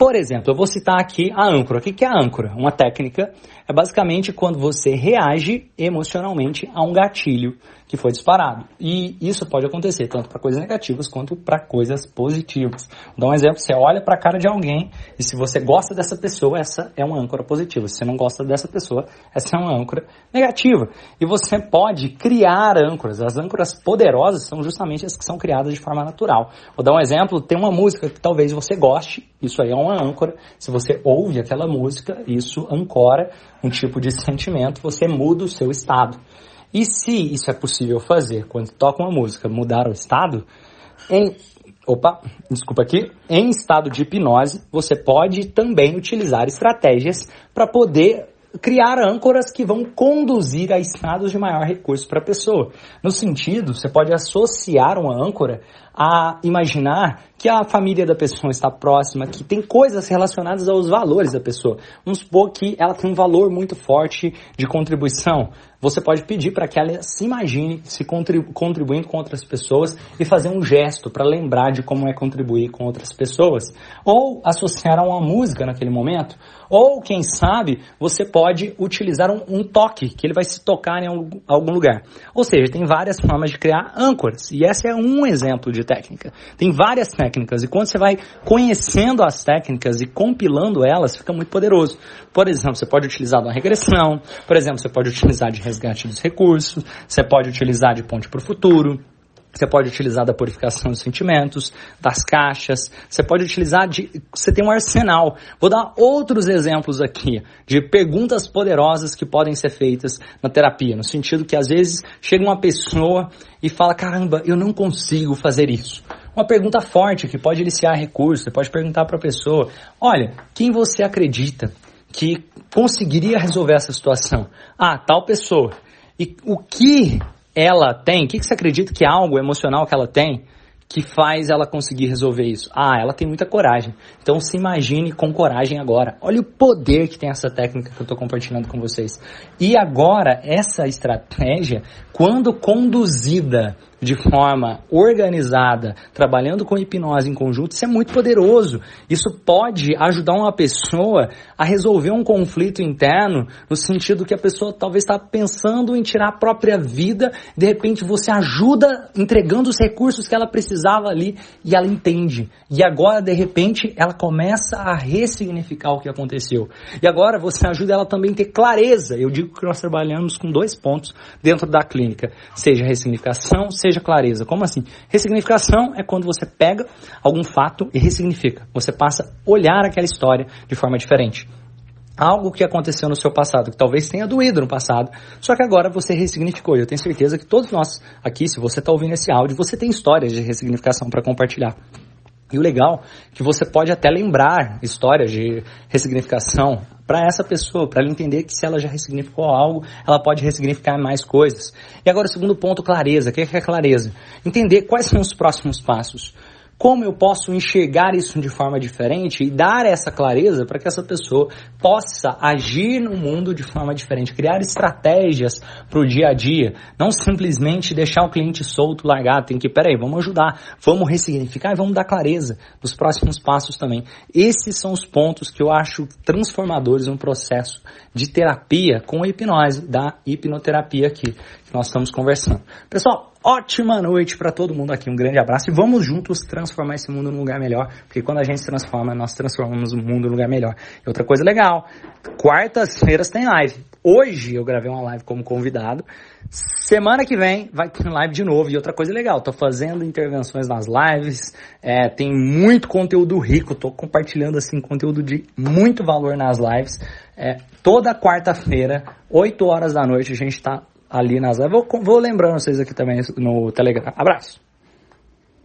Por exemplo, eu vou citar aqui a âncora. O que é a âncora? Uma técnica é basicamente quando você reage emocionalmente a um gatilho que foi disparado. E isso pode acontecer tanto para coisas negativas quanto para coisas positivas. Vou dar um exemplo: você olha para a cara de alguém e se você gosta dessa pessoa, essa é uma âncora positiva. Se você não gosta dessa pessoa, essa é uma âncora negativa. E você pode criar âncoras. As âncoras poderosas são justamente as que são criadas de forma natural. Vou dar um exemplo: tem uma música que talvez você goste, isso aí é uma âncora. Se você ouve aquela música, isso ancora um tipo de sentimento, você muda o seu estado. E se isso é possível fazer quando toca uma música, mudar o estado, em opa, desculpa aqui, em estado de hipnose, você pode também utilizar estratégias para poder criar âncoras que vão conduzir a estados de maior recurso para a pessoa. No sentido, você pode associar uma âncora a imaginar que a família da pessoa está próxima, que tem coisas relacionadas aos valores da pessoa. Vamos supor que ela tem um valor muito forte de contribuição. Você pode pedir para que ela se imagine se contribuindo com outras pessoas e fazer um gesto para lembrar de como é contribuir com outras pessoas. Ou associar a uma música naquele momento. Ou, quem sabe, você pode utilizar um, um toque, que ele vai se tocar em algum lugar. Ou seja, tem várias formas de criar âncoras. E esse é um exemplo de técnica. Tem várias técnicas. E quando você vai conhecendo as técnicas e compilando elas, fica muito poderoso. Por exemplo, você pode utilizar uma regressão. Por exemplo, você pode utilizar de resgate dos recursos, você pode utilizar de ponte para o futuro, você pode utilizar da purificação dos sentimentos, das caixas, você pode utilizar de. Você tem um arsenal. Vou dar outros exemplos aqui de perguntas poderosas que podem ser feitas na terapia, no sentido que às vezes chega uma pessoa e fala: caramba, eu não consigo fazer isso. Uma pergunta forte que pode iniciar recurso, você pode perguntar para a pessoa: olha, quem você acredita que conseguiria resolver essa situação? Ah, tal pessoa. E o que ela tem? O que você acredita que é algo emocional que ela tem que faz ela conseguir resolver isso? Ah, ela tem muita coragem. Então se imagine com coragem agora. Olha o poder que tem essa técnica que eu estou compartilhando com vocês. E agora, essa estratégia, quando conduzida de forma organizada, trabalhando com hipnose em conjunto, isso é muito poderoso. Isso pode ajudar uma pessoa a resolver um conflito interno, no sentido que a pessoa talvez está pensando em tirar a própria vida, de repente você ajuda entregando os recursos que ela precisava ali e ela entende. E agora, de repente, ela começa a ressignificar o que aconteceu. E agora você ajuda ela também a ter clareza. Eu digo que nós trabalhamos com dois pontos dentro da clínica, seja ressignificação, seja clareza. Como assim? Ressignificação é quando você pega algum fato e ressignifica. Você passa a olhar aquela história de forma diferente. Algo que aconteceu no seu passado, que talvez tenha doído no passado, só que agora você ressignificou. E eu tenho certeza que todos nós aqui, se você está ouvindo esse áudio, você tem histórias de ressignificação para compartilhar. E o legal é que você pode até lembrar histórias de ressignificação para essa pessoa, para ela entender que se ela já ressignificou algo, ela pode ressignificar mais coisas. E agora o segundo ponto, clareza. O que é clareza? Entender quais são os próximos passos como eu posso enxergar isso de forma diferente e dar essa clareza para que essa pessoa possa agir no mundo de forma diferente, criar estratégias para o dia a dia, não simplesmente deixar o cliente solto, largado, tem que, peraí, vamos ajudar, vamos ressignificar e vamos dar clareza dos próximos passos também. Esses são os pontos que eu acho transformadores no processo de terapia com a hipnose, da hipnoterapia aqui, nós estamos conversando. Pessoal, ótima noite para todo mundo aqui. Um grande abraço e vamos juntos transformar esse mundo num lugar melhor, porque quando a gente se transforma, nós transformamos o mundo num lugar melhor. E outra coisa legal, quartas-feiras tem live. Hoje eu gravei uma live como convidado. Semana que vem vai ter live de novo. E outra coisa legal, tô fazendo intervenções nas lives, é, tem muito conteúdo rico, tô compartilhando assim conteúdo de muito valor nas lives. É, toda quarta-feira, 8 horas da noite, a gente está ali nas. Vou, vou lembrando vocês aqui também no Telegram. Abraço!